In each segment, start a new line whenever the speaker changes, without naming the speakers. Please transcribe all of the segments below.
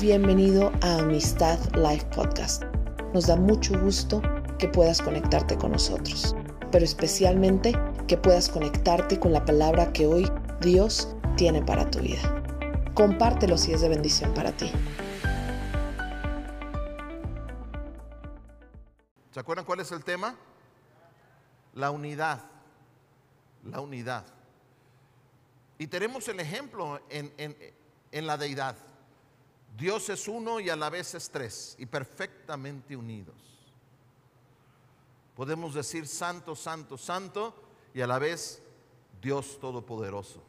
Bienvenido a Amistad Life Podcast. Nos da mucho gusto que puedas conectarte con nosotros, pero especialmente que puedas conectarte con la palabra que hoy Dios tiene para tu vida. Compártelo si es de bendición para ti.
¿Se acuerdan cuál es el tema? La unidad. La unidad. Y tenemos el ejemplo en, en, la deidad. Dios es uno y a la vez es tres y perfectamente unidos. Podemos decir santo, santo, santo y a la vez Dios Todopoderoso.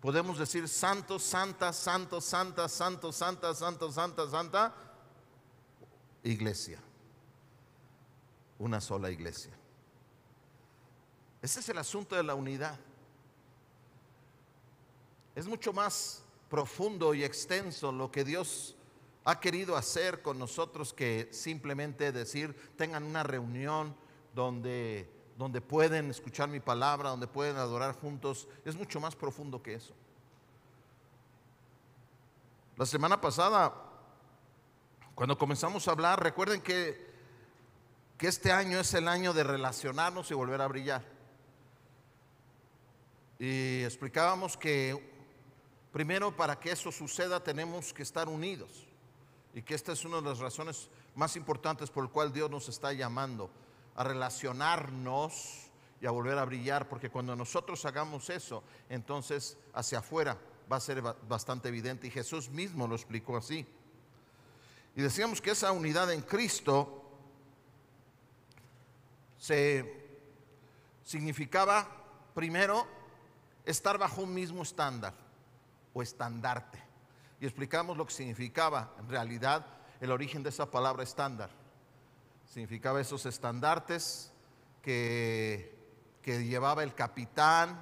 Podemos decir santo, santa, santo, santa, santo, santa, santo, santa, santa, iglesia. Una sola iglesia. Ese es el asunto de la unidad es mucho más profundo y extenso lo que Dios ha querido hacer con nosotros que simplemente decir, tengan una reunión donde, donde pueden escuchar mi palabra, donde pueden adorar juntos. Es mucho más profundo que eso. La semana pasada, cuando comenzamos a hablar, recuerden que, que este año es el año de relacionarnos y volver a brillar. Y explicábamos que Primero, para que eso suceda tenemos que estar unidos. Y que esta es una de las razones más importantes por el cual Dios nos está llamando a relacionarnos y a volver a brillar, porque cuando nosotros hagamos eso, entonces hacia afuera va a ser bastante evidente. Y Jesús mismo lo explicó así. Y decíamos que esa unidad en Cristo se significaba primero estar bajo un mismo estándar o estandarte. Y explicamos lo que significaba en realidad el origen de esa palabra estándar. Significaba esos estandartes que, que llevaba el capitán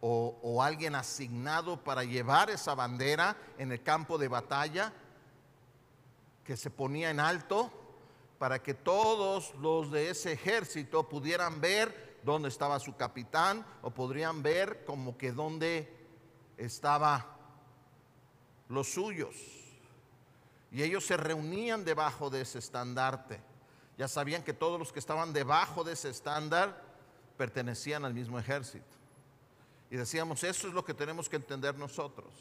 o, o alguien asignado para llevar esa bandera en el campo de batalla, que se ponía en alto para que todos los de ese ejército pudieran ver dónde estaba su capitán o podrían ver como que dónde estaba los suyos. Y ellos se reunían debajo de ese estandarte. Ya sabían que todos los que estaban debajo de ese estándar pertenecían al mismo ejército. Y decíamos, eso es lo que tenemos que entender nosotros.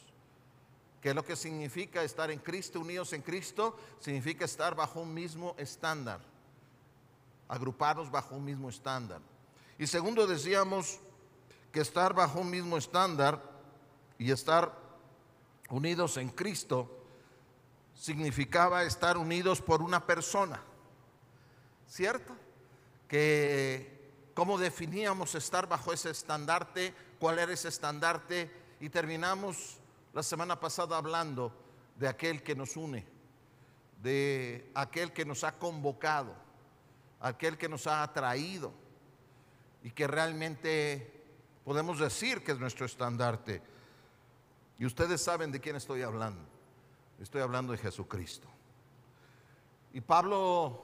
¿Qué es lo que significa estar en Cristo, unidos en Cristo? Significa estar bajo un mismo estándar, agruparnos bajo un mismo estándar. Y segundo, decíamos que estar bajo un mismo estándar y estar unidos en Cristo significaba estar unidos por una persona, ¿cierto? Que cómo definíamos estar bajo ese estandarte, cuál era ese estandarte y terminamos la semana pasada hablando de aquel que nos une, de aquel que nos ha convocado, aquel que nos ha atraído y que realmente podemos decir que es nuestro estandarte. Y ustedes saben de quién estoy hablando. Estoy hablando de Jesucristo. Y Pablo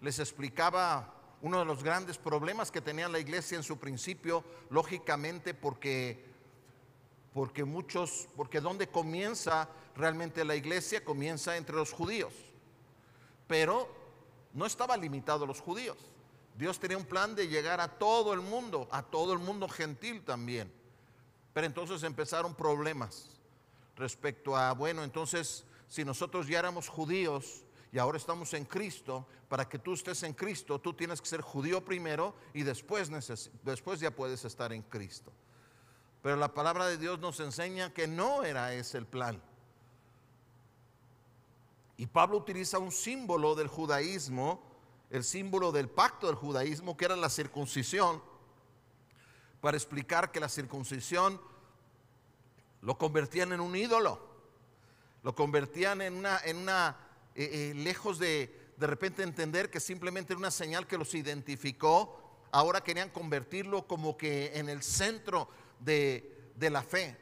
les explicaba uno de los grandes problemas que tenía la iglesia en su principio, lógicamente porque porque muchos, porque donde comienza realmente la iglesia comienza entre los judíos. Pero no estaba limitado a los judíos. Dios tenía un plan de llegar a todo el mundo, a todo el mundo gentil también. Pero entonces empezaron problemas respecto a, bueno, entonces si nosotros ya éramos judíos y ahora estamos en Cristo, para que tú estés en Cristo, tú tienes que ser judío primero y después, después ya puedes estar en Cristo. Pero la palabra de Dios nos enseña que no era ese el plan. Y Pablo utiliza un símbolo del judaísmo, el símbolo del pacto del judaísmo, que era la circuncisión para explicar que la circuncisión lo convertían en un ídolo, lo convertían en una, en una eh, eh, lejos de de repente entender que simplemente era una señal que los identificó, ahora querían convertirlo como que en el centro de, de la fe.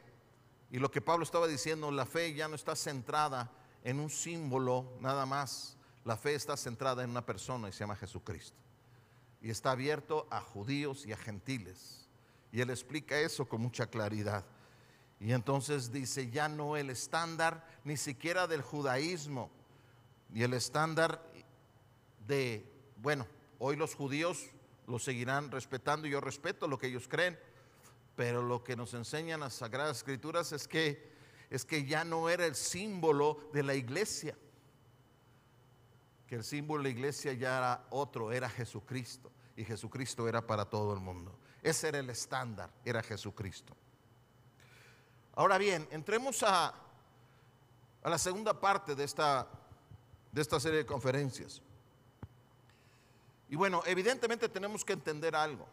Y lo que Pablo estaba diciendo, la fe ya no está centrada en un símbolo nada más, la fe está centrada en una persona y se llama Jesucristo. Y está abierto a judíos y a gentiles. Y él explica eso con mucha claridad. Y entonces dice, ya no el estándar ni siquiera del judaísmo, y el estándar de, bueno, hoy los judíos lo seguirán respetando yo respeto lo que ellos creen, pero lo que nos enseñan las Sagradas Escrituras es que, es que ya no era el símbolo de la iglesia, que el símbolo de la iglesia ya era otro, era Jesucristo, y Jesucristo era para todo el mundo. Ese era el estándar, era Jesucristo. Ahora bien, entremos a, a la segunda parte de esta, de esta serie de conferencias. Y bueno, evidentemente tenemos que entender algo,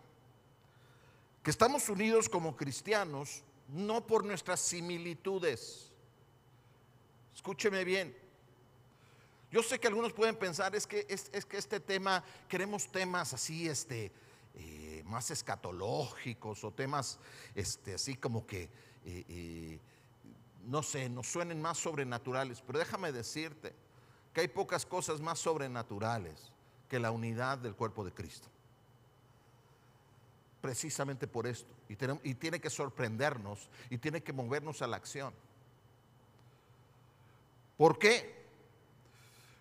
que estamos unidos como cristianos no por nuestras similitudes. Escúcheme bien. Yo sé que algunos pueden pensar, es que, es, que este tema, queremos temas así, este, eh, más escatológicos o temas este, así como que no sé, nos suenen más sobrenaturales, pero déjame decirte que hay pocas cosas más sobrenaturales que la unidad del cuerpo de Cristo. Precisamente por esto. Y, y tiene que sorprendernos y tiene que movernos a la acción. ¿Por qué?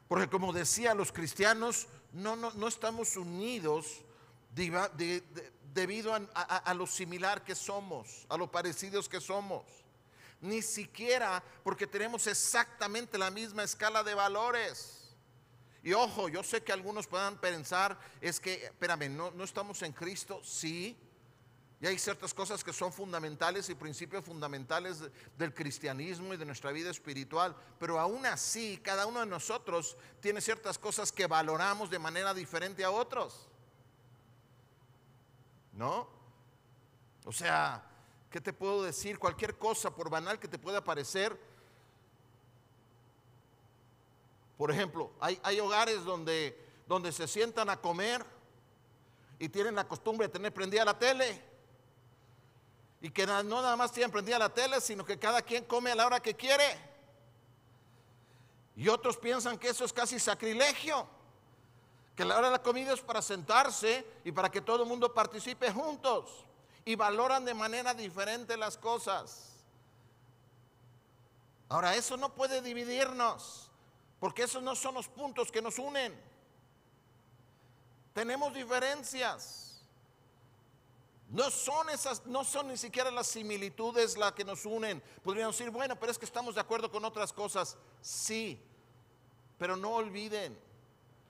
Porque como decía, los cristianos no, no, no estamos unidos de, debido a, lo similar que somos, a lo parecidos que somos. Ni siquiera porque tenemos exactamente la misma escala de valores. Y ojo, yo sé que algunos puedan pensar, es que, espérame, no, no estamos en Cristo, sí. Y hay ciertas cosas que son fundamentales y principios fundamentales del cristianismo y de nuestra vida espiritual. Pero aún así, cada uno de nosotros tiene ciertas cosas que valoramos de manera diferente a otros. ¿No? O sea, ¿qué te puedo decir? Cualquier cosa, por banal que te pueda parecer. Por ejemplo, hay, hay hogares donde, donde se sientan a comer y tienen la costumbre de tener prendida la tele. Y que no nada más tienen prendida la tele, sino que cada quien come a la hora que quiere. Y otros piensan que eso es casi sacrilegio que la hora de la comida es para sentarse y para que todo el mundo participe juntos y valoran de manera diferente las cosas. Ahora, eso no puede dividirnos, porque esos no son los puntos que nos unen. Tenemos diferencias. No son esas, no son ni siquiera las similitudes las que nos unen. Podríamos decir, bueno, pero es que estamos de acuerdo con otras cosas. Sí, pero no olviden,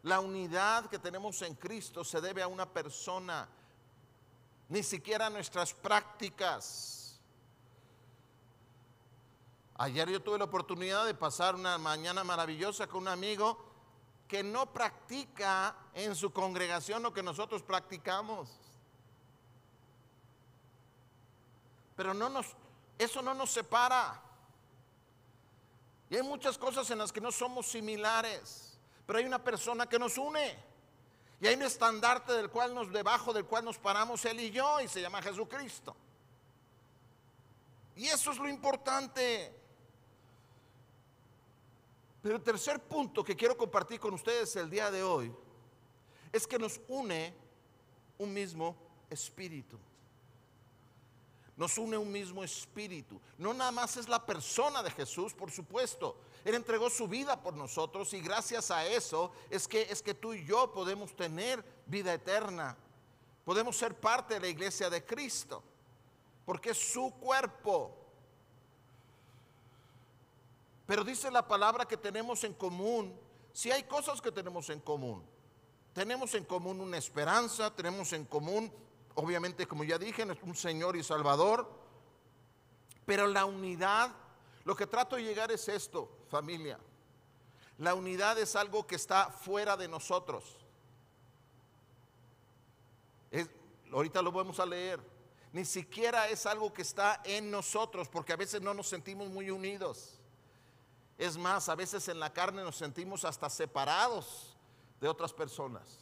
la unidad que tenemos en Cristo se debe a una persona, ni siquiera a nuestras prácticas. Ayer yo tuve la oportunidad de pasar una mañana maravillosa con un amigo que no practica en su congregación lo que nosotros practicamos. Pero no nos, eso no nos separa. Y hay muchas cosas en las que no somos similares pero hay una persona que nos une. Y hay un estandarte del cual nos, debajo del cual nos paramos él y yo, y se llama Jesucristo. Y eso es lo importante. Pero el tercer punto que quiero compartir con ustedes el día de hoy es que nos une un mismo espíritu. Nos une un mismo espíritu. No nada más es la persona de Jesús, por supuesto, él entregó su vida por nosotros y gracias a eso es que, es que tú y yo podemos tener vida eterna. Podemos ser parte de la iglesia de Cristo, porque es su cuerpo. Pero dice la palabra que tenemos en común, si hay cosas que tenemos en común. Tenemos en común una esperanza, tenemos en común, obviamente como ya dije, un Señor y Salvador, pero la unidad lo que trato de llegar es esto, familia. La unidad es algo que está fuera de nosotros. ahorita lo vamos a leer. Ni siquiera es algo que está en nosotros, porque a veces no nos sentimos muy unidos. Es más, a veces en la carne nos sentimos hasta separados de otras personas,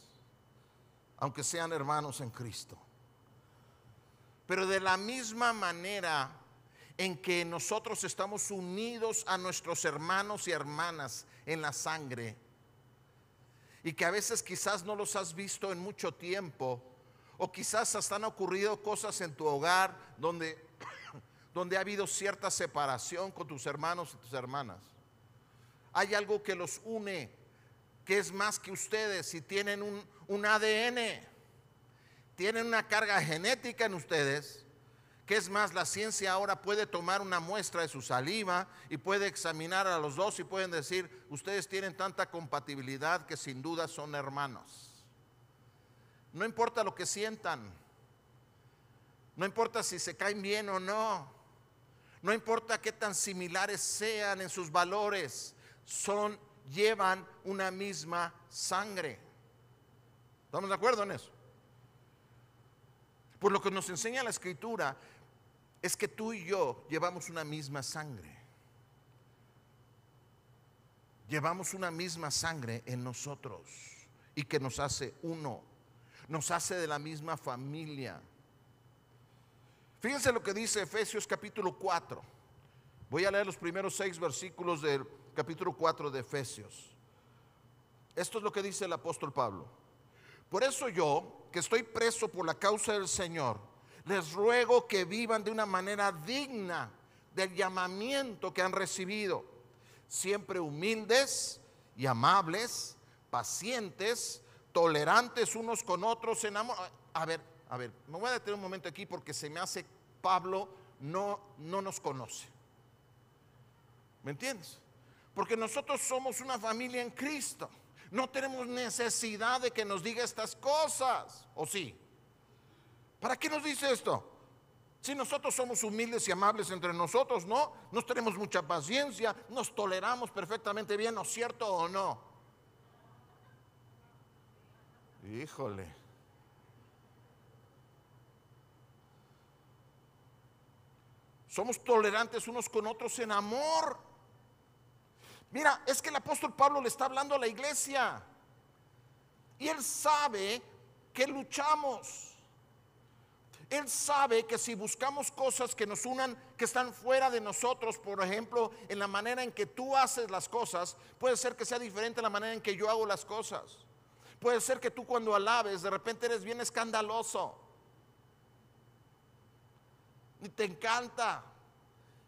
aunque sean hermanos en Cristo. Pero de la misma manera en que nosotros estamos unidos a nuestros hermanos y hermanas en la sangre y que a veces quizás no los has visto en mucho tiempo o quizás hasta han ocurrido cosas en tu hogar donde, donde ha habido cierta separación con tus hermanos y tus hermanas. Hay algo que los une, que es más que ustedes, y tienen un, un ADN, tienen una carga genética en ustedes, que es más, la ciencia ahora puede tomar una muestra de su saliva y puede examinar a los dos y pueden decir, ustedes tienen tanta compatibilidad que sin duda son hermanos. No importa lo que sientan, no importa si se caen bien o no, no importa qué tan similares sean en sus valores, son llevan una misma sangre. ¿Estamos de acuerdo en eso? Por lo que nos enseña la escritura es que tú y yo llevamos una misma sangre. Llevamos una misma sangre en nosotros y que nos hace uno, nos hace de la misma familia. Fíjense lo que dice Efesios capítulo 4. Voy a leer los primeros seis versículos del capítulo 4 de Efesios. Esto es lo que dice el apóstol Pablo. Por eso yo, que estoy preso por la causa del Señor, les ruego que vivan de una manera digna del llamamiento que han recibido, siempre humildes y amables, pacientes, tolerantes unos con otros en amor. A ver, a ver, me voy a detener un momento aquí porque se me hace Pablo no, no nos conoce. ¿Me entiendes? Porque nosotros somos una familia en Cristo. No tenemos necesidad de que nos diga estas cosas, ¿o sí? ¿Para qué nos dice esto? Si nosotros somos humildes y amables entre nosotros, ¿no? Nos tenemos mucha paciencia, nos toleramos perfectamente bien, ¿no es cierto o no? Híjole. Somos tolerantes unos con otros en amor. Mira, es que el apóstol Pablo le está hablando a la iglesia. Y él sabe que luchamos. Él sabe que si buscamos cosas que nos unan, que están fuera de nosotros, por ejemplo, en la manera en que tú haces las cosas, puede ser que sea diferente la manera en que yo hago las cosas. Puede ser que tú cuando alabes, de repente eres bien escandaloso. Y te encanta.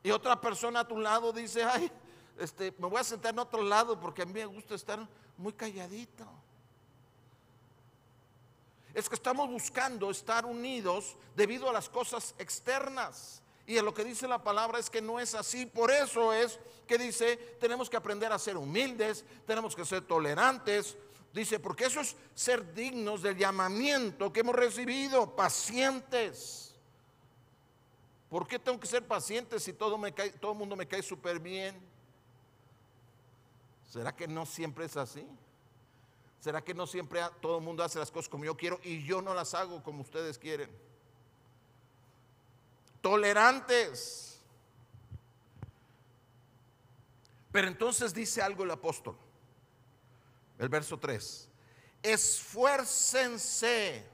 Y otra persona a tu lado dice, ay, este, me voy a sentar en otro lado porque a mí me gusta estar muy calladito es que estamos buscando estar unidos debido a las cosas externas. Y en lo que dice la palabra es que no es así. Por eso es que dice, tenemos que aprender a ser humildes, tenemos que ser tolerantes. Dice, porque eso es ser dignos del llamamiento que hemos recibido, pacientes. ¿Por qué tengo que ser paciente si todo, me todo el mundo me cae súper bien? ¿Será que no siempre es así? ¿Será que no siempre todo el mundo hace las cosas como yo quiero y yo no las hago como ustedes quieren? Tolerantes. Pero entonces dice algo el apóstol. El verso 3. Esfuércense.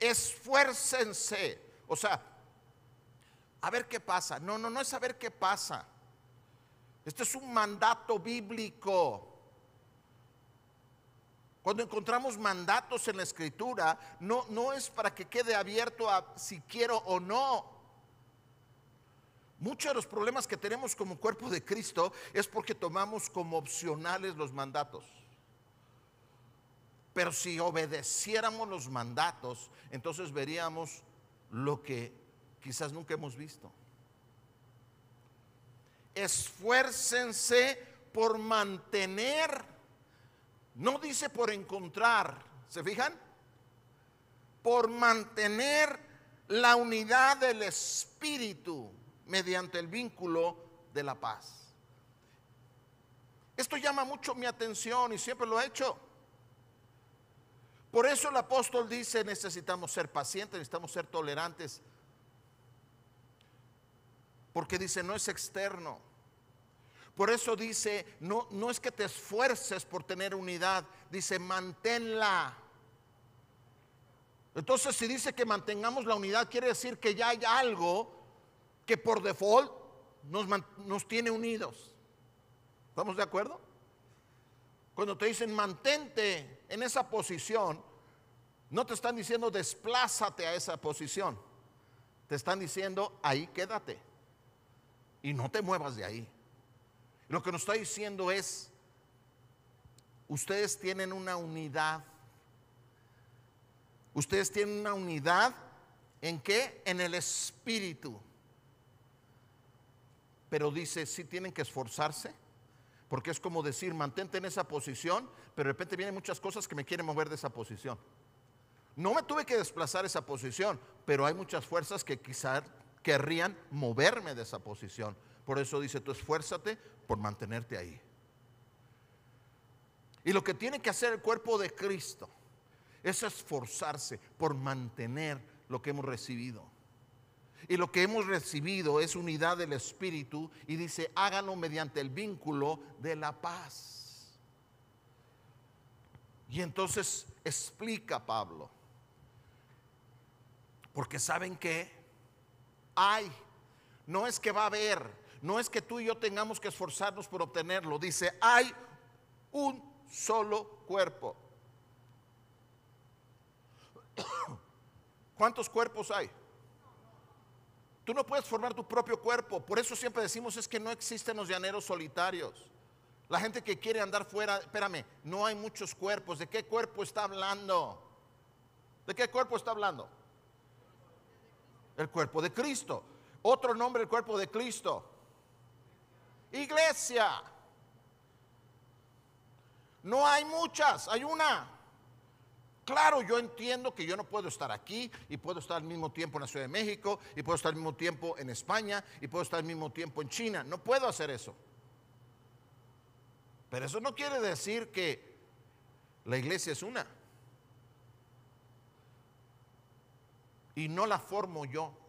Esfuércense. O sea, a ver qué pasa. No, no, no es a ver qué pasa. Este es un mandato bíblico. Cuando encontramos mandatos en la escritura, no, no es para que quede abierto a si quiero o no. Muchos de los problemas que tenemos como cuerpo de Cristo es porque tomamos como opcionales los mandatos. Pero si obedeciéramos los mandatos, entonces veríamos lo que quizás nunca hemos visto. Esfuércense por mantener no dice por encontrar, ¿se fijan? Por mantener la unidad del espíritu mediante el vínculo de la paz. Esto llama mucho mi atención y siempre lo he hecho. Por eso el apóstol dice, necesitamos ser pacientes, necesitamos ser tolerantes. Porque dice, no es externo por eso dice, no, no es que te esfuerces por tener unidad, dice, manténla. Entonces, si dice que mantengamos la unidad, quiere decir que ya hay algo que por default nos, nos tiene unidos. ¿Estamos de acuerdo? Cuando te dicen mantente en esa posición, no te están diciendo desplázate a esa posición. te están diciendo, ahí quédate. Y no te muevas de ahí. Lo que nos está diciendo es, ustedes tienen una unidad. Ustedes tienen una unidad en qué? En el espíritu. Pero dice, sí tienen que esforzarse, porque es como decir, mantente en esa posición, pero de repente vienen muchas cosas que me quieren mover de esa posición. No me tuve que desplazar esa posición, pero hay muchas fuerzas que quizás querrían moverme de esa posición. Por eso dice, tú esfuérzate por mantenerte ahí. Y lo que tiene que hacer el cuerpo de Cristo es esforzarse por mantener lo que hemos recibido. Y lo que hemos recibido es unidad del Espíritu y dice, háganlo mediante el vínculo de la paz. Y entonces explica Pablo, porque saben que hay, no es que va a haber, no es que tú y yo tengamos que esforzarnos por obtenerlo, dice, hay un solo cuerpo. ¿Cuántos cuerpos hay? Tú no puedes formar tu propio cuerpo. Por eso siempre decimos es que no existen los llaneros solitarios. La gente que quiere andar fuera, espérame, no hay muchos cuerpos. ¿De qué cuerpo está hablando? ¿De qué cuerpo está hablando? El cuerpo de Cristo. Otro nombre, el cuerpo de Cristo. Iglesia. No hay muchas, hay una. Claro, yo entiendo que yo no puedo estar aquí y puedo estar al mismo tiempo en la Ciudad de México y puedo estar al mismo tiempo en España y puedo estar al mismo tiempo en China. No puedo hacer eso. Pero eso no quiere decir que la iglesia es una. Y no la formo yo.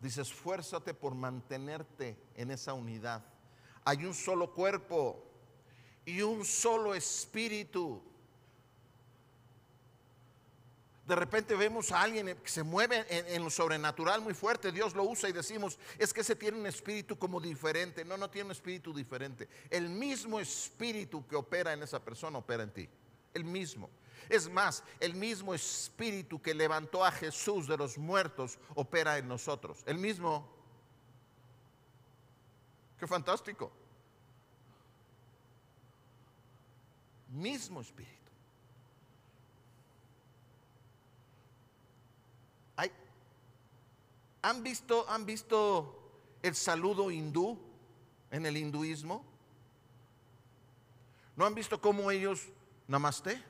Dice, esfuérzate por mantenerte en esa unidad. Hay un solo cuerpo y un solo espíritu. De repente vemos a alguien que se mueve en, lo sobrenatural muy fuerte, Dios lo usa y decimos, es que ese tiene un espíritu como diferente. No, no tiene un espíritu diferente. El mismo espíritu que opera en esa persona opera en ti. El mismo. Es más, el mismo espíritu que levantó a Jesús de los muertos opera en nosotros. El mismo. Qué fantástico. Mismo espíritu. ¿Han visto, ¿Han visto el saludo hindú en el hinduismo? ¿No han visto cómo ellos namaste?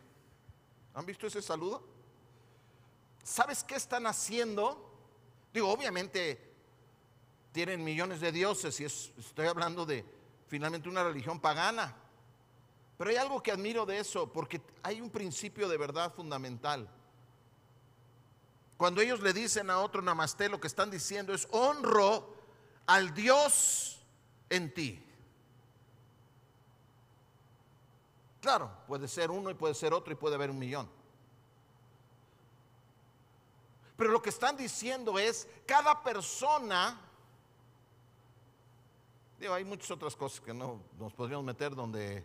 ¿Han visto ese saludo? ¿Sabes qué están haciendo? Digo, obviamente tienen millones de dioses y estoy hablando de finalmente una religión pagana. Pero hay algo que admiro de eso, porque hay un principio de verdad fundamental. Cuando ellos le dicen a otro namaste, lo que están diciendo es honro al Dios en ti. Claro, puede ser uno y puede ser otro y puede haber un millón. Pero lo que están diciendo es, cada persona, digo, hay muchas otras cosas que no nos podríamos meter donde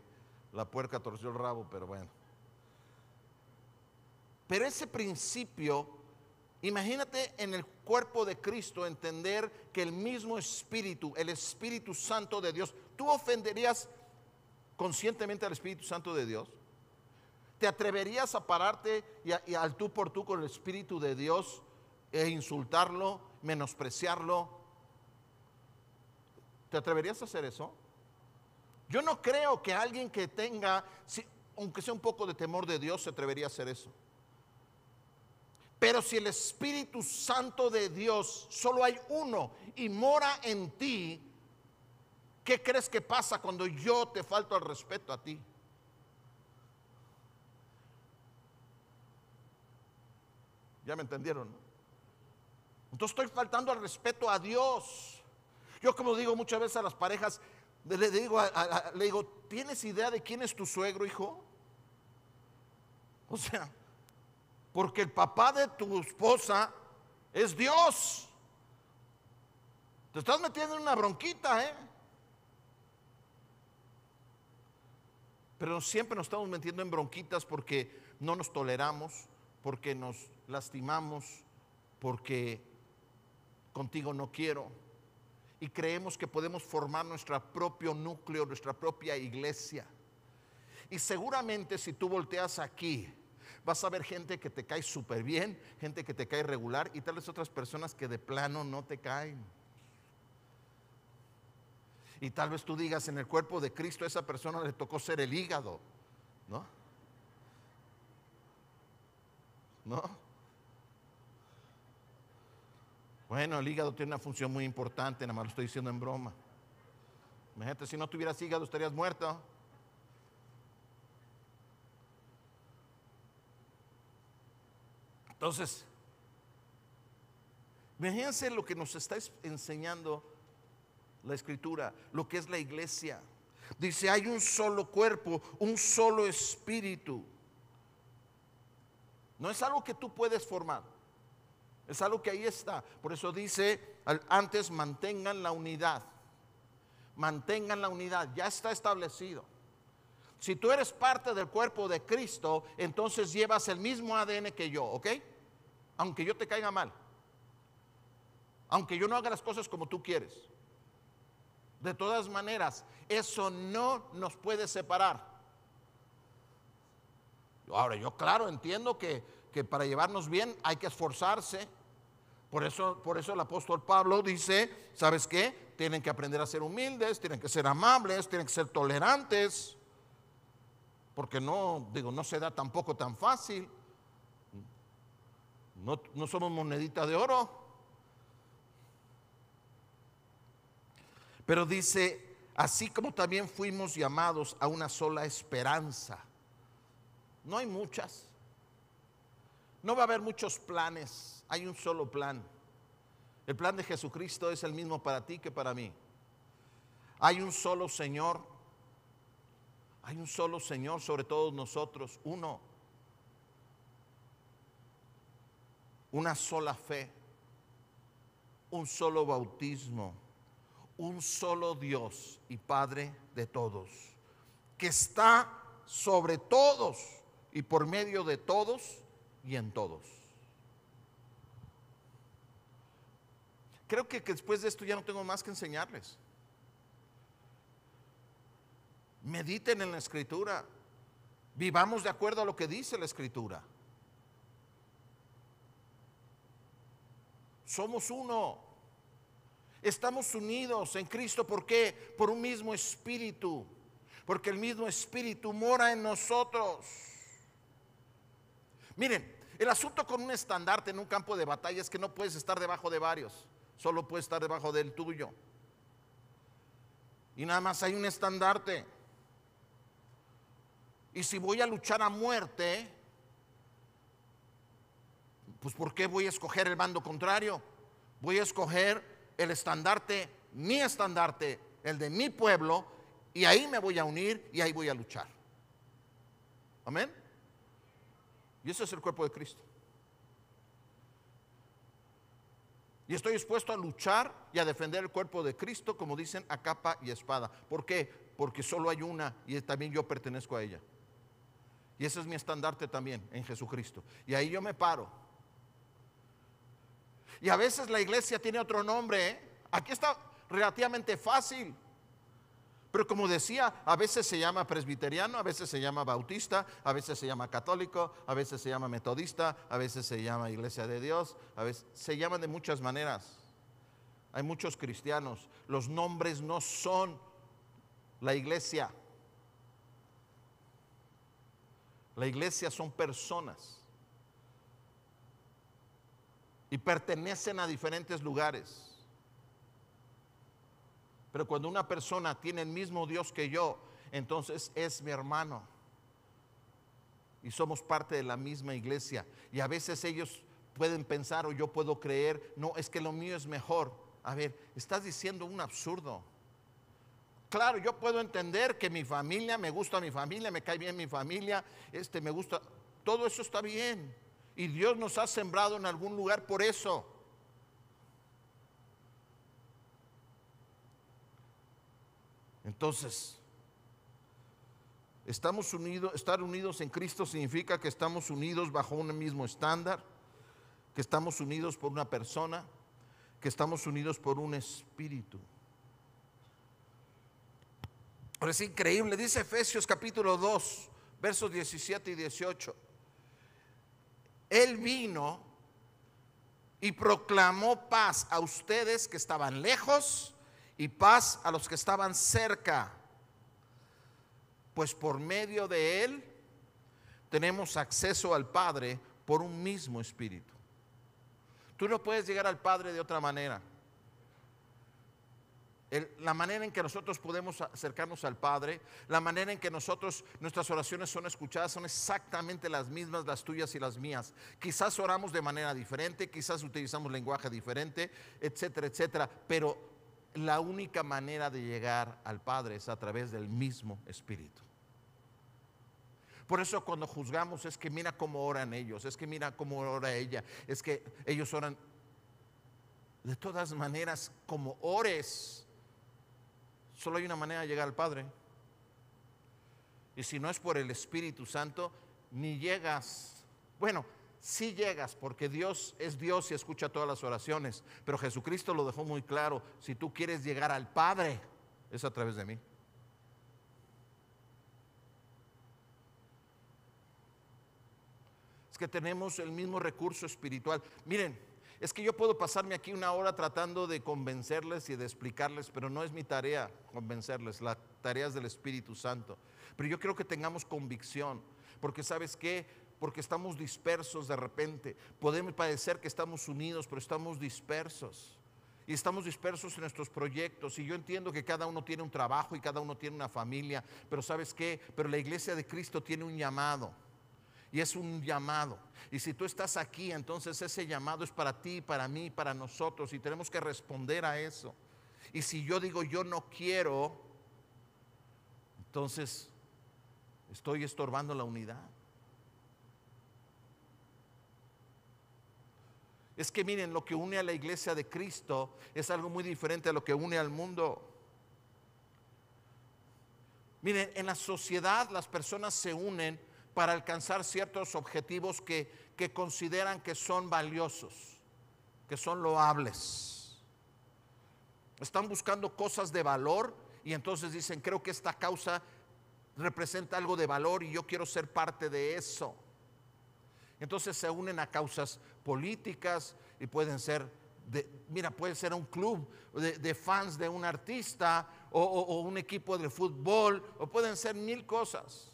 la puerca torció el rabo, pero bueno. Pero ese principio, imagínate en el cuerpo de Cristo entender que el mismo Espíritu, el Espíritu Santo de Dios, tú ofenderías conscientemente al Espíritu Santo de Dios? ¿Te atreverías a pararte y, al tú por tú con el Espíritu de Dios e insultarlo, menospreciarlo? ¿Te atreverías a hacer eso? Yo no creo que alguien que tenga, aunque sea un poco de temor de Dios, se atrevería a hacer eso. Pero si el Espíritu Santo de Dios solo hay uno y mora en ti, ¿Qué crees que pasa cuando yo te falto al respeto a ti? ¿Ya me entendieron? Entonces estoy faltando al respeto a Dios. Yo como digo muchas veces a las parejas, le digo, le digo, ¿tienes idea de quién es tu suegro, hijo? O sea, porque el papá de tu esposa es Dios. Te estás metiendo en una bronquita, ¿eh? Pero siempre nos estamos metiendo en bronquitas porque no nos toleramos, porque nos lastimamos porque contigo no quiero. Y creemos que podemos formar nuestro propio núcleo, nuestra propia iglesia. Y seguramente si tú volteas aquí, vas a ver gente que te cae súper bien, gente que te cae regular y tal vez otras personas que de plano no te caen. Y tal vez tú digas, en el cuerpo de Cristo a esa persona le tocó ser el hígado, ¿no? ¿No? Bueno, el hígado tiene una función muy importante, nada más lo estoy diciendo en broma. Imagínate, si no tuvieras hígado estarías muerto. Entonces, imagínense lo que nos está enseñando la escritura, lo que es la iglesia. Dice, hay un solo cuerpo, un solo espíritu. No es algo que tú puedes formar. Es algo que ahí está. Por eso dice, antes mantengan la unidad. Mantengan la unidad. Ya está establecido. Si tú eres parte del cuerpo de Cristo, entonces llevas el mismo ADN que yo, ¿ok? Aunque yo te caiga mal. Aunque yo no haga las cosas como tú quieres. De todas maneras, eso no nos puede separar. Ahora, yo claro, entiendo que, para llevarnos bien hay que esforzarse. Por eso, por eso el apóstol Pablo dice, ¿sabes qué? Tienen que aprender a ser humildes, tienen que ser amables, tienen que ser tolerantes. Porque no, digo, no se da tampoco tan fácil. No, no somos monedita de oro. Pero dice, así como también fuimos llamados a una sola esperanza. No hay muchas. No va a haber muchos planes. Hay un solo plan. El plan de Jesucristo es el mismo para ti que para mí. Hay un solo Señor. Hay un solo Señor sobre todos nosotros. Uno. Una sola fe. Un solo bautismo un solo Dios y Padre de todos, que está sobre todos y por medio de todos y en todos. Creo que, después de esto ya no tengo más que enseñarles. Mediten en la escritura. Vivamos de acuerdo a lo que dice la escritura. Somos uno. Estamos unidos en Cristo, ¿por qué? Por un mismo espíritu, porque el mismo espíritu mora en nosotros. Miren, el asunto con un estandarte en un campo de batalla es que no puedes estar debajo de varios, solo puedes estar debajo del tuyo. Y nada más hay un estandarte. Y si voy a luchar a muerte, pues ¿por qué voy a escoger el bando contrario? Voy a escoger el estandarte, mi estandarte, el de mi pueblo, y ahí me voy a unir y ahí voy a luchar. Amén. Y eso es el cuerpo de Cristo. Y estoy dispuesto a luchar y a defender el cuerpo de Cristo, como dicen, a capa y espada. ¿Por qué? Porque solo hay una y también yo pertenezco a ella. Y ese es mi estandarte también en Jesucristo. Y ahí yo me paro y a veces la iglesia tiene otro nombre. ¿eh? Aquí está relativamente fácil. Pero como decía, a veces se llama presbiteriano, a veces se llama bautista, a veces se llama católico, a veces se llama metodista, a veces se llama iglesia de Dios, a veces se llaman de muchas maneras. Hay muchos cristianos. Los nombres no son la iglesia. La iglesia son personas y pertenecen a diferentes lugares. Pero cuando una persona tiene el mismo Dios que yo, entonces es mi hermano. Y somos parte de la misma iglesia. Y a veces ellos pueden pensar o yo puedo creer, no, es que lo mío es mejor. A ver, estás diciendo un absurdo. Claro, yo puedo entender que mi familia, me gusta mi familia, me cae bien mi familia, este me gusta, todo eso está bien. Y Dios nos ha sembrado en algún lugar por eso. Entonces, estamos unidos, estar unidos en Cristo significa que estamos unidos bajo un mismo estándar, que estamos unidos por una persona, que estamos unidos por un espíritu. Pero es increíble, dice Efesios capítulo 2, versos 17 y 18. Él vino y proclamó paz a ustedes que estaban lejos y paz a los que estaban cerca. Pues por medio de Él tenemos acceso al Padre por un mismo espíritu. Tú no puedes llegar al Padre de otra manera la manera en que nosotros podemos acercarnos al Padre, la manera en que nosotros, nuestras oraciones son escuchadas, son exactamente las mismas, las tuyas y las mías. Quizás oramos de manera diferente, quizás utilizamos lenguaje diferente, etcétera, etcétera, pero la única manera de llegar al Padre es a través del mismo Espíritu. Por eso cuando juzgamos es que mira cómo oran ellos, es que mira cómo ora ella, es que ellos oran. De todas maneras, como ores, Solo hay una manera de llegar al Padre. Y si no es por el Espíritu Santo, ni llegas. Bueno, sí llegas porque Dios es Dios y escucha todas las oraciones. Pero Jesucristo lo dejó muy claro. Si tú quieres llegar al Padre, es a través de mí. Es que tenemos el mismo recurso espiritual. Miren, es que yo puedo pasarme aquí una hora tratando de convencerles y de explicarles, pero no es mi tarea convencerles, la tarea es del Espíritu Santo. Pero yo creo que tengamos convicción, porque sabes qué, porque estamos dispersos de repente. Podemos parecer que estamos unidos, pero estamos dispersos. Y estamos dispersos en nuestros proyectos. Y yo entiendo que cada uno tiene un trabajo y cada uno tiene una familia. Pero sabes qué? Pero la iglesia de Cristo tiene un llamado. Y es un llamado. Y si tú estás aquí, entonces ese llamado es para ti, para mí, para nosotros. Y tenemos que responder a eso. Y si yo digo yo no quiero, entonces estoy estorbando la unidad. Es que miren, lo que une a la iglesia de Cristo es algo muy diferente a lo que une al mundo. Miren, en la sociedad las personas se unen para alcanzar ciertos objetivos que, consideran que son valiosos, que son loables. Están buscando cosas de valor y entonces dicen, creo que esta causa representa algo de valor y yo quiero ser parte de eso. Entonces se unen a causas políticas y pueden ser, de, mira, puede ser un club de, fans de un artista o un equipo de fútbol o pueden ser mil cosas.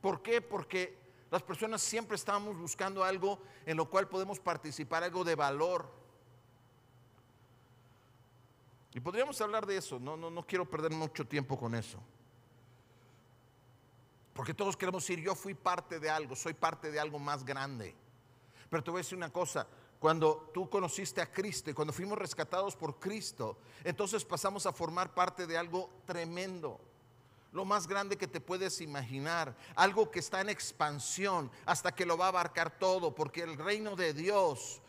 ¿Por qué? Porque las personas siempre estamos buscando algo en lo cual podemos participar, algo de valor. Y podríamos hablar de eso, no, no, no quiero perder mucho tiempo con eso. Porque todos queremos decir, yo fui parte de algo, soy parte de algo más grande. Pero te voy a decir una cosa, cuando tú conociste a Cristo y cuando fuimos rescatados por Cristo, entonces pasamos a formar parte de algo tremendo lo más grande que te puedes imaginar, algo que está en expansión hasta que lo va a abarcar todo, porque el reino de Dios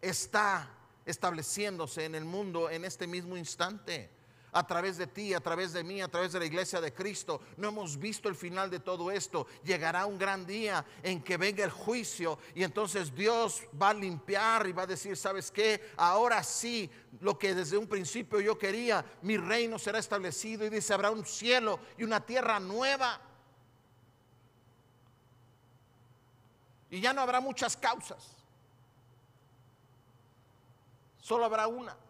está estableciéndose en el mundo en este mismo instante a través de ti, a través de mí, a través de la iglesia de Cristo. No hemos visto el final de todo esto. Llegará un gran día en que venga el juicio y entonces Dios va a limpiar y va a decir, ¿sabes qué? Ahora sí, lo que desde un principio yo quería, mi reino será establecido y dice, habrá un cielo y una tierra nueva. Y ya no habrá muchas causas. Solo habrá una.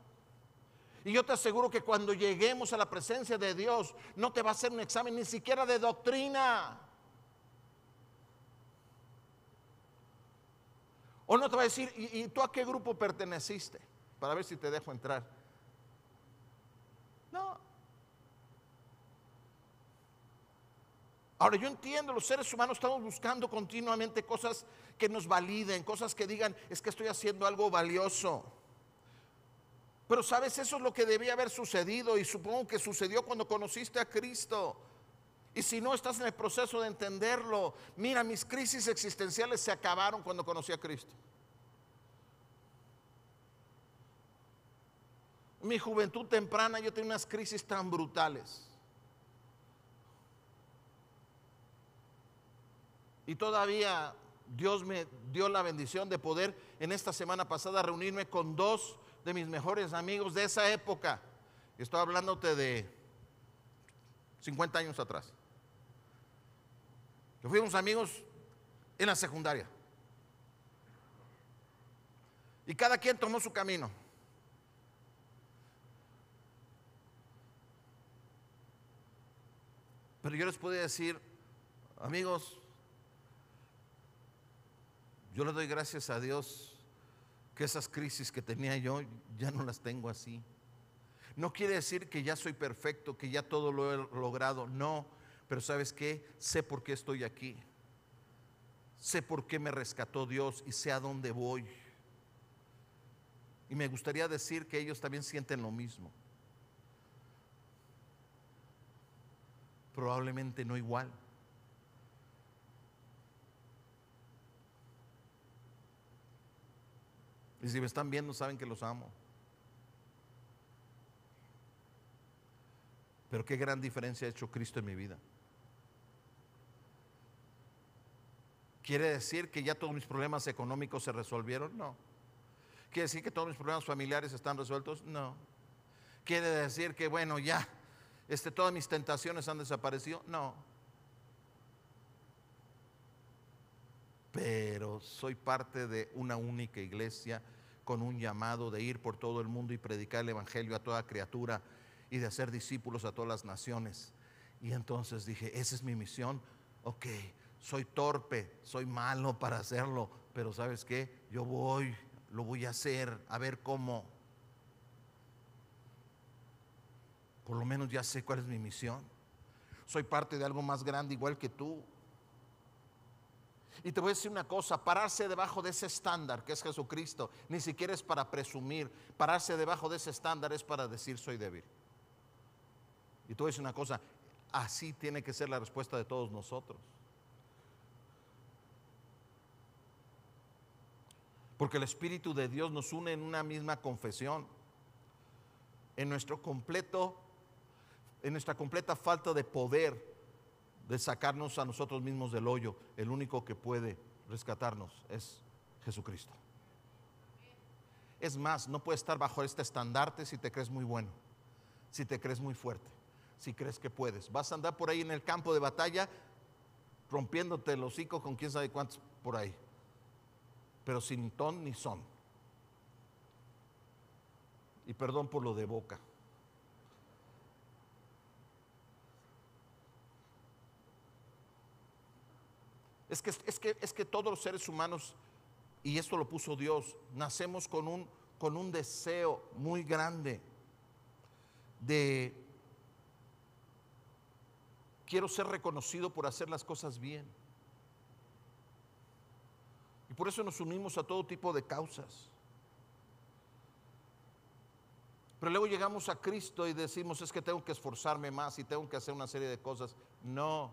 Y yo te aseguro que cuando lleguemos a la presencia de Dios, no te va a hacer un examen ni siquiera de doctrina. O no te va a decir, ¿y, tú a qué grupo perteneciste? Para ver si te dejo entrar. No. Ahora yo entiendo, los seres humanos estamos buscando continuamente cosas que nos validen, cosas que digan, es que estoy haciendo algo valioso. Pero sabes, eso es lo que debía haber sucedido y supongo que sucedió cuando conociste a Cristo. Y si no estás en el proceso de entenderlo, mira, mis crisis existenciales se acabaron cuando conocí a Cristo. Mi juventud temprana yo tenía unas crisis tan brutales. Y todavía Dios me dio la bendición de poder en esta semana pasada reunirme con dos de mis mejores amigos de esa época. Estoy hablándote de 50 años atrás. Que fuimos amigos en la secundaria. Y cada quien tomó su camino. Pero yo les puedo decir, amigos, yo le doy gracias a Dios que esas crisis que tenía yo ya no las tengo así. No quiere decir que ya soy perfecto, que ya todo lo he logrado, no, pero sabes qué, sé por qué estoy aquí. Sé por qué me rescató Dios y sé a dónde voy. Y me gustaría decir que ellos también sienten lo mismo. Probablemente no igual. Y si me están viendo, saben que los amo. Pero qué gran diferencia ha hecho Cristo en mi vida. ¿Quiere decir que ya todos mis problemas económicos se resolvieron? No. ¿Quiere decir que todos mis problemas familiares están resueltos? No. ¿Quiere decir que, bueno, ya este, todas mis tentaciones han desaparecido? No. Pero soy parte de una única iglesia con un llamado de ir por todo el mundo y predicar el Evangelio a toda criatura y de hacer discípulos a todas las naciones. Y entonces dije, esa es mi misión. Ok, soy torpe, soy malo para hacerlo, pero ¿sabes qué? Yo voy, lo voy a hacer, a ver cómo. Por lo menos ya sé cuál es mi misión. Soy parte de algo más grande igual que tú. Y te voy a decir una cosa, pararse debajo de ese estándar que es Jesucristo, ni siquiera es para presumir, pararse debajo de ese estándar es para decir soy débil. Y te voy a decir una cosa, así tiene que ser la respuesta de todos nosotros. Porque el Espíritu de Dios nos une en una misma confesión. En nuestro completo, en nuestra completa falta de poder de sacarnos a nosotros mismos del hoyo, el único que puede rescatarnos es Jesucristo. Es más, no puedes estar bajo este estandarte si te crees muy bueno, si te crees muy fuerte, si crees que puedes. Vas a andar por ahí en el campo de batalla rompiéndote el hocico con quién sabe cuántos por ahí, pero sin ton ni son. Y perdón por lo de boca. Es que, es que, es que todos los seres humanos, y esto lo puso Dios, nacemos con un, con un deseo muy grande de quiero ser reconocido por hacer las cosas bien. Y por eso nos unimos a todo tipo de causas. Pero luego llegamos a Cristo y decimos, es que tengo que esforzarme más y tengo que hacer una serie de cosas. No,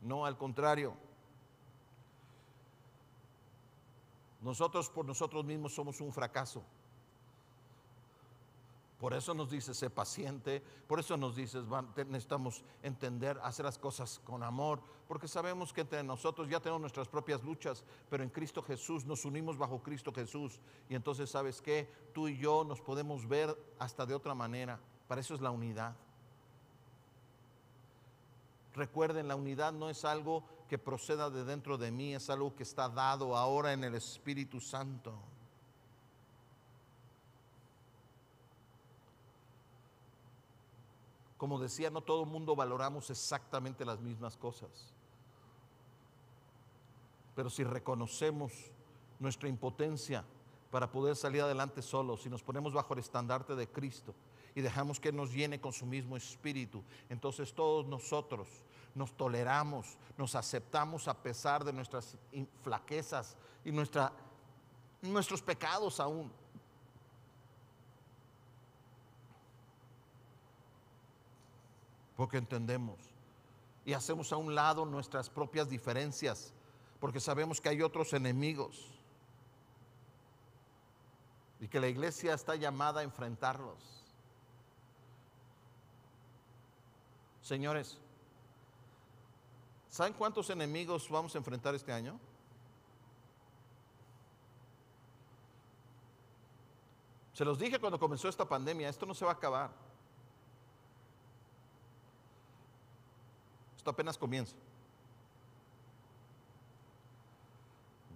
no, al contrario. Nosotros por nosotros mismos somos un fracaso. Por eso nos dice, sé paciente, por eso nos dices, necesitamos entender, hacer las cosas con amor, porque sabemos que entre nosotros ya tenemos nuestras propias luchas, pero en Cristo Jesús nos unimos bajo Cristo Jesús. Y entonces, ¿sabes qué? Tú y yo nos podemos ver hasta de otra manera. Para eso es la unidad. Recuerden, la unidad no es algo que proceda de dentro de mí, es algo que está dado ahora en el Espíritu Santo. Como decía, no todo el mundo valoramos exactamente las mismas cosas. Pero si reconocemos nuestra impotencia para poder salir adelante solos, si nos ponemos bajo el estandarte de Cristo y dejamos que nos llene con su mismo espíritu, entonces todos nosotros nos toleramos, nos aceptamos a pesar de nuestras flaquezas y nuestra, nuestros pecados aún. Porque entendemos y hacemos a un lado nuestras propias diferencias, porque sabemos que hay otros enemigos y que la iglesia está llamada a enfrentarlos. Señores, ¿Saben cuántos enemigos vamos a enfrentar este año? Se los dije cuando comenzó esta pandemia, esto no se va a acabar. Esto apenas comienza.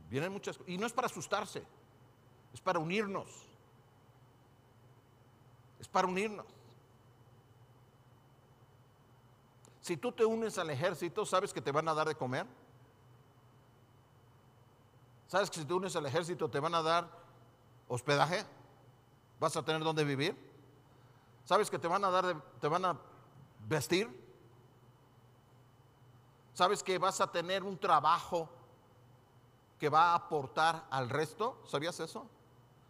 Vienen muchas cosas. Y no es para asustarse, es para unirnos. Es para unirnos. Si tú te unes al ejército, ¿sabes que te van a dar de comer? ¿Sabes que si te unes al ejército te van a dar hospedaje? ¿Vas a tener donde vivir? ¿Sabes que te van a dar, te van a vestir? ¿Sabes que vas a tener un trabajo que va a aportar al resto? ¿Sabías eso?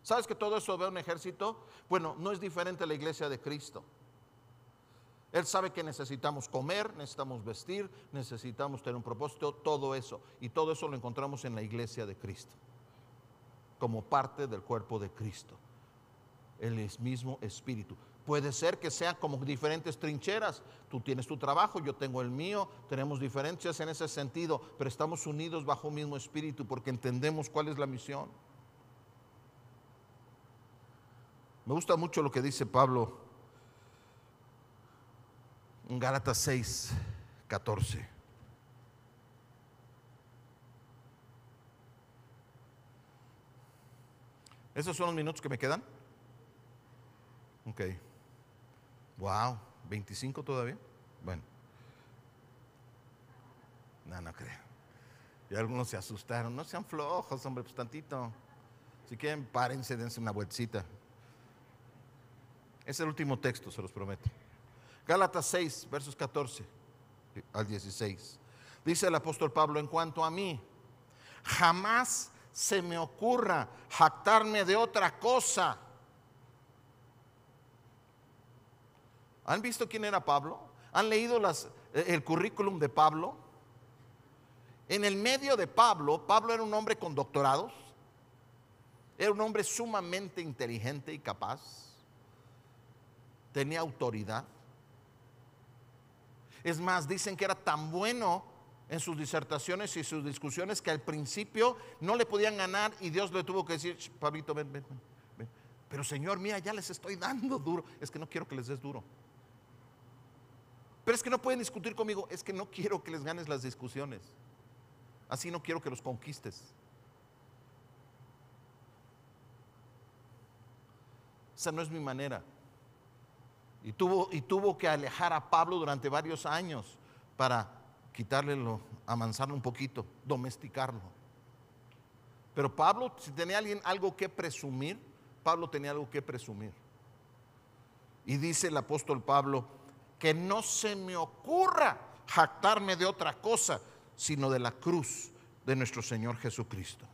¿Sabes que todo eso ve un ejército? Bueno, no es diferente a la iglesia de Cristo. Él sabe que necesitamos comer, necesitamos vestir, necesitamos tener un propósito, todo eso. Y todo eso lo encontramos en la iglesia de Cristo, como parte del cuerpo de Cristo. El mismo espíritu. Puede ser que sean como diferentes trincheras. Tú tienes tu trabajo, yo tengo el mío, tenemos diferencias en ese sentido, pero estamos unidos bajo un mismo espíritu porque entendemos cuál es la misión. Me gusta mucho lo que dice Pablo Gálatas 6, 14. ¿Esos son los minutos que me quedan? Ok. Wow, 25 todavía. Bueno. No, no creo. Y algunos se asustaron. No sean flojos, hombre, pues tantito. Si quieren, párense, dense una vueltita. Es el último texto, se los prometo. Gálatas 6, versos 14 al 16. Dice el apóstol Pablo, en cuanto a mí, jamás se me ocurra jactarme de otra cosa. ¿Han visto quién era Pablo? ¿Han leído las, el currículum de Pablo? En el medio de Pablo, Pablo era un hombre con doctorados, era un hombre sumamente inteligente y capaz, tenía autoridad. Es más, dicen que era tan bueno en sus disertaciones y sus discusiones que al principio no le podían ganar y Dios le tuvo que decir, Pablito, ven, ven, ven. Pero Señor, mira, ya les estoy dando duro. Es que no quiero que les des duro. Pero es que no pueden discutir conmigo. Es que no quiero que les ganes las discusiones. Así no quiero que los conquistes. Esa no es mi manera. Y tuvo, y tuvo que alejar a Pablo durante varios años para quitarle, lo, amansarlo un poquito, domesticarlo. Pero Pablo, si tenía alguien algo que presumir, Pablo tenía algo que presumir. Y dice el apóstol Pablo, que no se me ocurra jactarme de otra cosa, sino de la cruz de nuestro Señor Jesucristo.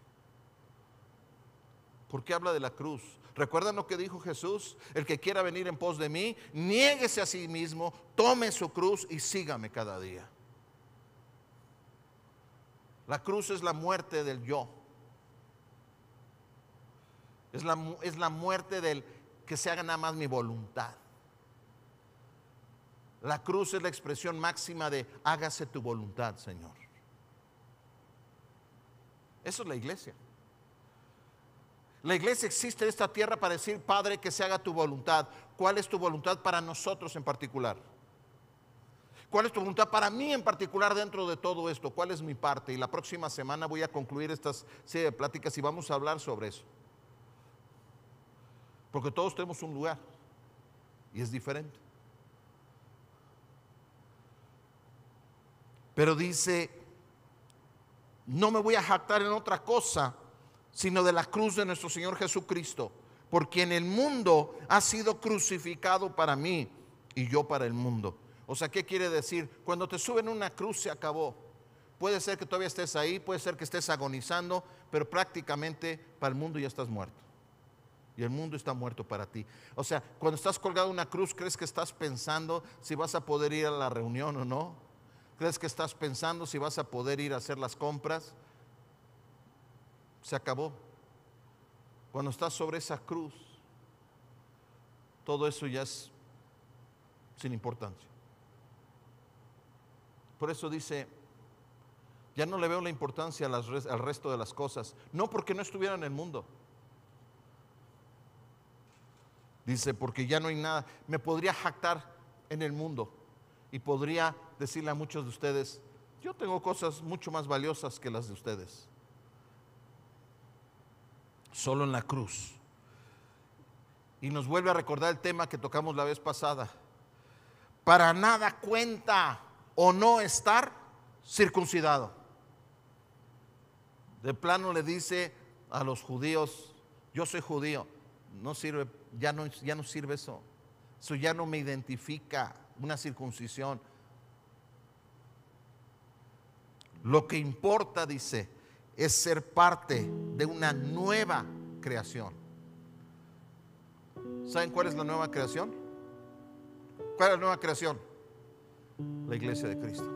¿Por qué habla de la cruz? ¿Recuerdan lo que dijo Jesús? El que quiera venir en pos de mí, niéguese a sí mismo, tome su cruz y sígame cada día. La cruz es la muerte del yo. Es la, es la muerte del que se haga nada más mi voluntad. La cruz es la expresión máxima de hágase tu voluntad, Señor. Eso es la iglesia. La iglesia existe en esta tierra para decir, Padre, que se haga tu voluntad. ¿Cuál es tu voluntad para nosotros en particular? ¿Cuál es tu voluntad para mí en particular dentro de todo esto? ¿Cuál es mi parte? Y la próxima semana voy a concluir estas serie de pláticas y vamos a hablar sobre eso. Porque todos tenemos un lugar y es diferente. Pero dice, no me voy a jactar en otra cosa sino de la cruz de nuestro Señor Jesucristo, porque en el mundo ha sido crucificado para mí y yo para el mundo. O sea, ¿qué quiere decir? Cuando te suben una cruz se acabó. Puede ser que todavía estés ahí, puede ser que estés agonizando, pero prácticamente para el mundo ya estás muerto. Y el mundo está muerto para ti. O sea, cuando estás colgado una cruz, ¿crees que estás pensando si vas a poder ir a la reunión o no? ¿Crees que estás pensando si vas a poder ir a hacer las compras? Se acabó. Cuando estás sobre esa cruz, todo eso ya es sin importancia. Por eso dice, ya no le veo la importancia al resto de las cosas, no porque no estuviera en el mundo, Dice, porque ya no hay nada. Me podría jactar en el mundo y podría decirle a muchos de ustedes, yo tengo cosas mucho más valiosas que las de ustedes. Solo en la cruz. Y nos vuelve a recordar el tema que tocamos la vez pasada. Para nada cuenta o no estar circuncidado. De plano le dice a los judíos, yo soy judío, no sirve, ya no, ya no sirve eso. Eso ya no me identifica una circuncisión. Lo que importa, dice, es ser parte de una nueva creación. ¿Saben cuál es la nueva creación? ¿Cuál es la nueva creación? La iglesia de Cristo.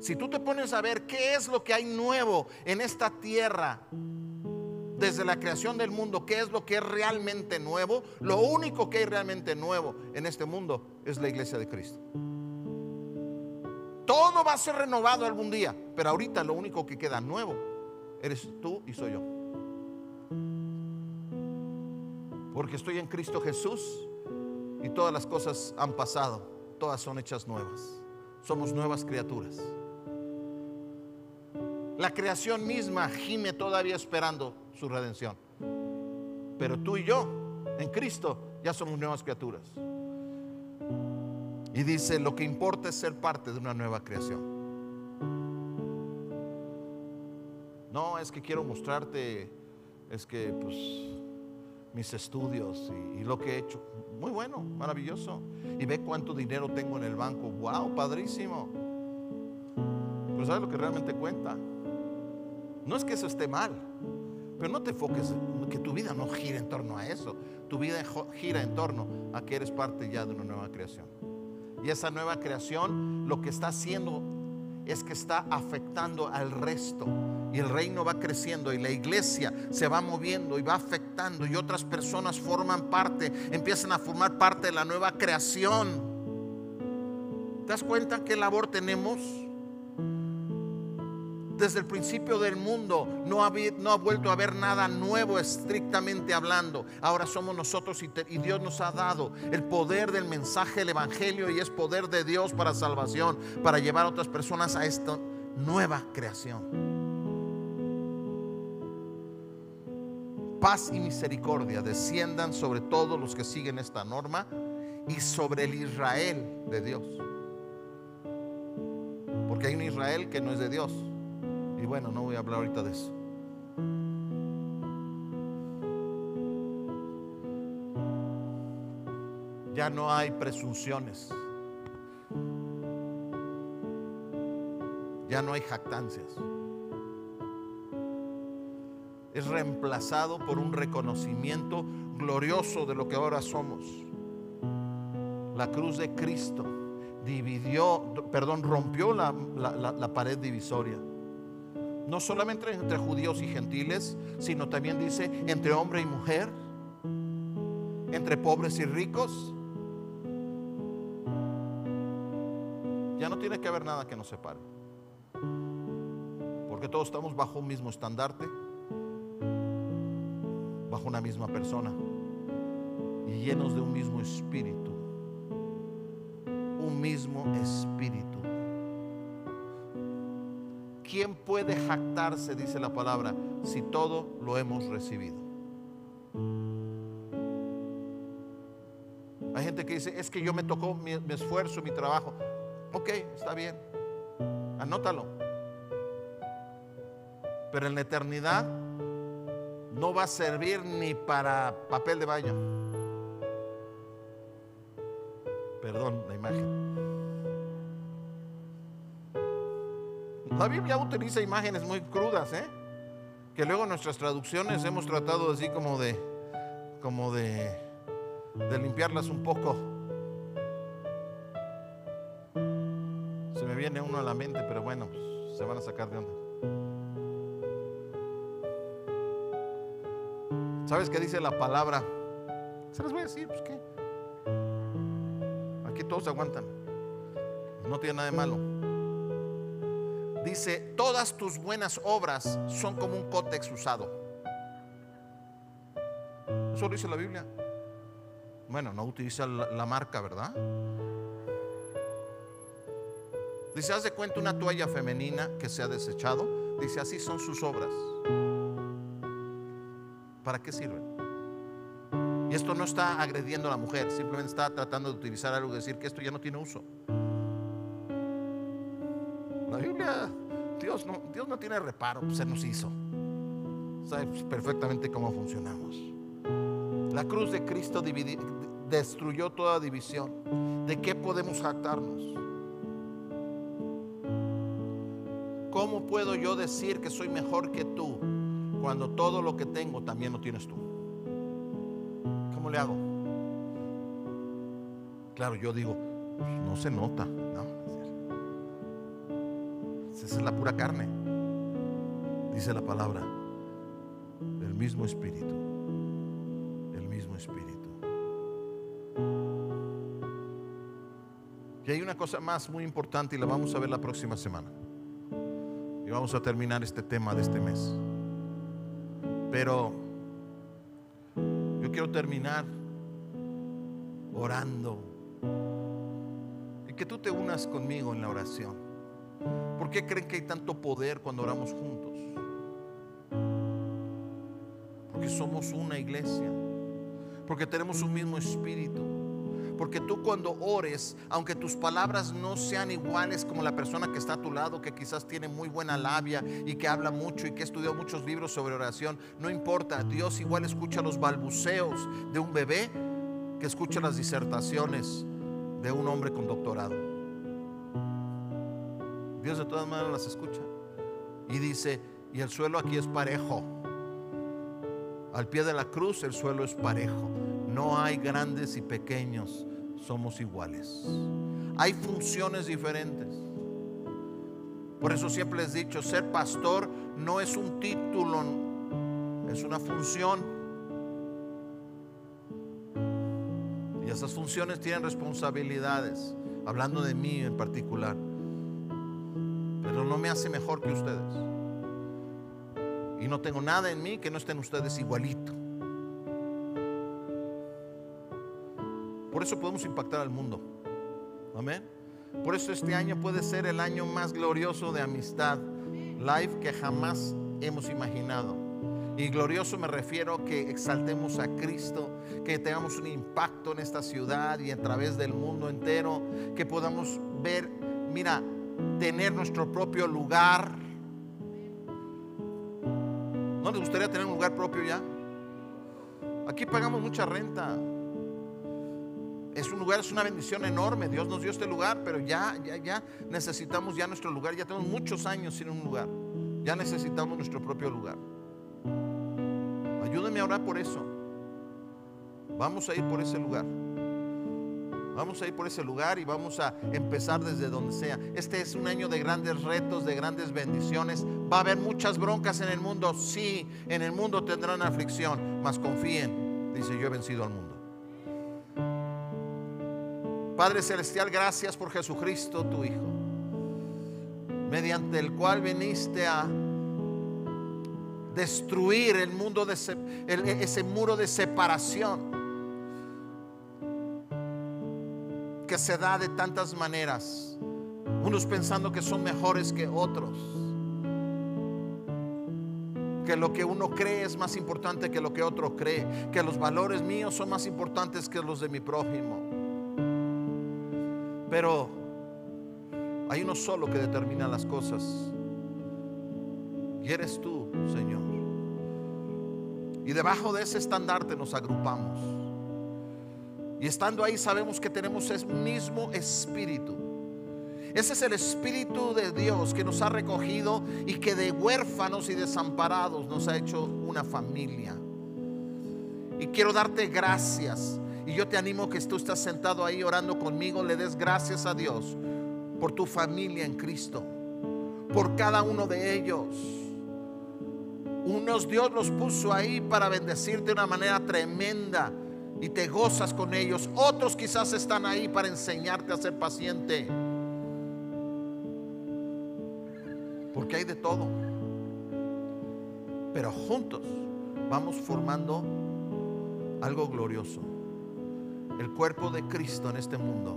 Si tú te pones a ver qué es lo que hay nuevo en esta tierra, desde la creación del mundo, qué es lo que es realmente nuevo, lo único que hay realmente nuevo en este mundo es la iglesia de Cristo. Todo va a ser renovado algún día, pero ahorita lo único que queda nuevo eres tú y soy yo. Porque estoy en Cristo Jesús y todas las cosas han pasado, todas son hechas nuevas. Somos nuevas criaturas. La creación misma gime todavía esperando su redención. Pero tú y yo, en Cristo, ya somos nuevas criaturas. Y dice, lo que importa es ser parte de una nueva creación. No, es que quiero mostrarte, es que pues mis estudios y, lo que he hecho. Muy bueno, maravilloso. Y ve cuánto dinero tengo en el banco. Wow, padrísimo. Pero ¿sabes lo que realmente cuenta? No es que eso esté mal, pero no te enfoques que tu vida no gira en torno a eso. Tu vida gira en torno a que eres parte ya de una nueva creación. Y esa nueva creación lo que está haciendo es que está afectando al resto. Y el reino va creciendo y la iglesia se va moviendo y va afectando y otras personas forman parte, empiezan a formar parte de la nueva creación. ¿Te das cuenta qué labor tenemos? Desde el principio del mundo no ha, vuelto a haber nada nuevo estrictamente hablando. Ahora somos nosotros y, y, Dios nos ha dado el poder del mensaje del Evangelio y es poder de Dios para salvación, para llevar a otras personas a esta nueva creación. Paz y misericordia desciendan sobre todos los que siguen esta norma y sobre el Israel de Dios. Porque hay un Israel que no es de Dios. Bueno, no voy a hablar ahorita de eso. Ya no hay presunciones. Ya no hay jactancias. Es reemplazado por un reconocimiento glorioso de lo que ahora somos. La cruz de Cristo dividió, perdón, rompió la, la pared divisoria no solamente entre judíos y gentiles, sino también dice entre hombre y mujer, entre pobres y ricos. Ya no tiene que haber nada que nos separe. Porque todos estamos bajo un mismo estandarte, bajo una misma persona y llenos de un mismo espíritu. Un mismo espíritu. ¿Quién puede jactarse, dice la palabra, si todo lo hemos recibido? Hay gente que dice, es que yo me tocó mi, esfuerzo, mi trabajo. Ok, está bien, anótalo. Pero en la eternidad no va a servir ni para papel de baño. La Biblia utiliza imágenes muy crudas, ¿eh? que luego nuestras traducciones hemos tratado así como de, como de, de limpiarlas un poco. Se me viene uno a la mente, pero bueno, se van a sacar de onda. ¿Sabes qué dice la palabra? Se les voy a decir, pues qué. Aquí todos aguantan. No tiene nada de malo dice, todas tus buenas obras son como un cótex usado. Eso lo dice la Biblia. Bueno, no utiliza la, la marca, ¿verdad? Dice, haz de cuenta una toalla femenina que se ha desechado. Dice, así son sus obras. ¿Para qué sirven? Y esto no está agrediendo a la mujer, simplemente está tratando de utilizar algo decir que esto ya no tiene uso. La Biblia, Dios no, tiene reparo, pues se nos hizo. Sabe perfectamente cómo funcionamos. La cruz de Cristo destruyó toda división. ¿De qué podemos jactarnos? ¿Cómo puedo yo decir que soy mejor que tú cuando todo lo que tengo también lo tienes tú? ¿Cómo le hago? Claro, yo digo, "Pues no se nota, es la pura carne. Dice la palabra, el mismo espíritu, el mismo espíritu. Y hay una cosa más muy importante y la vamos a ver la próxima semana. Y vamos a terminar este tema de este mes. Pero yo quiero terminar orando. Y que tú te unas conmigo en la oración. ¿Por qué creen que hay tanto poder cuando oramos juntos? Porque somos una iglesia. Porque tenemos un mismo espíritu. Porque tú cuando ores, aunque tus palabras no sean iguales como la persona que está a tu lado, que quizás tiene muy buena labia y que habla mucho y que estudió muchos libros sobre oración, no importa, Dios igual escucha los balbuceos de un bebé que escucha las disertaciones de un hombre con doctorado. Dios de todas maneras las escucha. Y dice, y el suelo aquí es parejo. Al pie de la cruz el suelo es parejo. No hay grandes y pequeños, somos iguales. Hay funciones diferentes. Por eso siempre les he dicho, ser pastor no es un título, es una función. Y esas funciones tienen responsabilidades, hablando de mí en particular. Me hace mejor que ustedes. Y no tengo nada en mí que no estén ustedes igualito. Por eso podemos impactar al mundo. Amén. Por eso este año puede ser el año más glorioso de amistad live que jamás hemos imaginado. Y glorioso me refiero que exaltemos a Cristo, que tengamos un impacto en esta ciudad y a través del mundo entero, que podamos ver, mira, tener nuestro propio lugar. ¿No les gustaría tener un lugar propio ya? Aquí pagamos mucha renta. Es un lugar, es una bendición enorme. Dios nos dio este lugar, pero ya, ya, ya necesitamos ya nuestro lugar. Ya tenemos muchos años sin un lugar. Ya necesitamos nuestro propio lugar. Ayúdenme a orar por eso. Vamos a ir por ese lugar. Vamos a ir por ese lugar y vamos a empezar desde donde sea. Este es un año de grandes retos, de grandes bendiciones. Va a haber muchas broncas en el mundo. Sí, en el mundo tendrán aflicción, mas confíen. Dice, yo he vencido al mundo. Padre Celestial, gracias por Jesucristo, tu Hijo, mediante el cual viniste a destruir el mundo ese muro de separación que se da de tantas maneras, unos pensando que son mejores que otros, que lo que uno cree es más importante que lo que otro cree, que los valores míos son más importantes que los de mi prójimo. Pero hay uno solo que determina las cosas. Y eres tú, Señor. Y debajo de ese estandarte nos agrupamos. Y estando ahí sabemos que tenemos el mismo espíritu. Ese es el espíritu de Dios que nos ha recogido y que de huérfanos y desamparados nos ha hecho una familia. Y quiero darte gracias. Y yo te animo que tú estás sentado ahí orando conmigo, le des gracias a Dios por tu familia en Cristo, por cada uno de ellos. Unos Dios los puso ahí para bendecirte de una manera tremenda y te gozas con ellos. Otros quizás están ahí para enseñarte a ser paciente. Porque hay de todo. Pero juntos vamos formando algo glorioso. El cuerpo de Cristo en este mundo.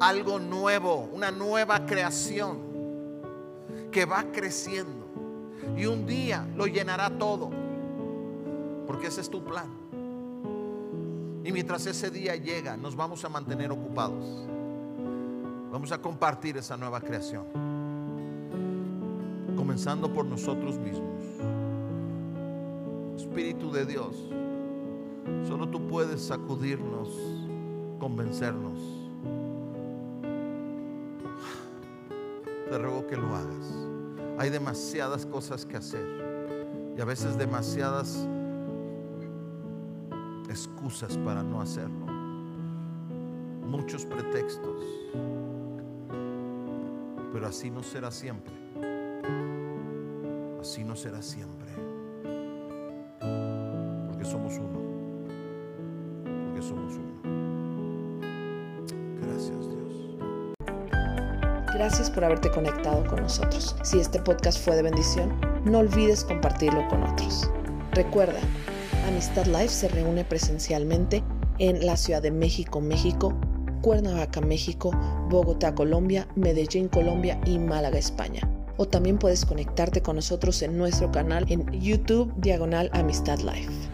Algo nuevo, una nueva creación que va creciendo. Y un día lo llenará todo. Porque ese es tu plan. Y mientras ese día llega, nos vamos a mantener ocupados. Vamos a compartir esa nueva creación. Comenzando por nosotros mismos. Espíritu de Dios, solo tú puedes sacudirnos, convencernos. Te ruego que lo hagas. Hay demasiadas cosas que hacer y a veces demasiadas excusas para no hacerlo. Muchos pretextos. Pero así no será siempre. Así no será siempre. Porque somos uno. Porque somos uno. Gracias Dios.
Gracias por haberte conectado con nosotros. Si este podcast fue de bendición, no olvides compartirlo con otros. Recuerda, Amistad Life se reúne presencialmente en la Ciudad de México, México, Cuernavaca, México, Bogotá, Colombia, Medellín, Colombia y Málaga, España. O también puedes conectarte con nosotros en nuestro canal en YouTube Diagonal Amistad Life.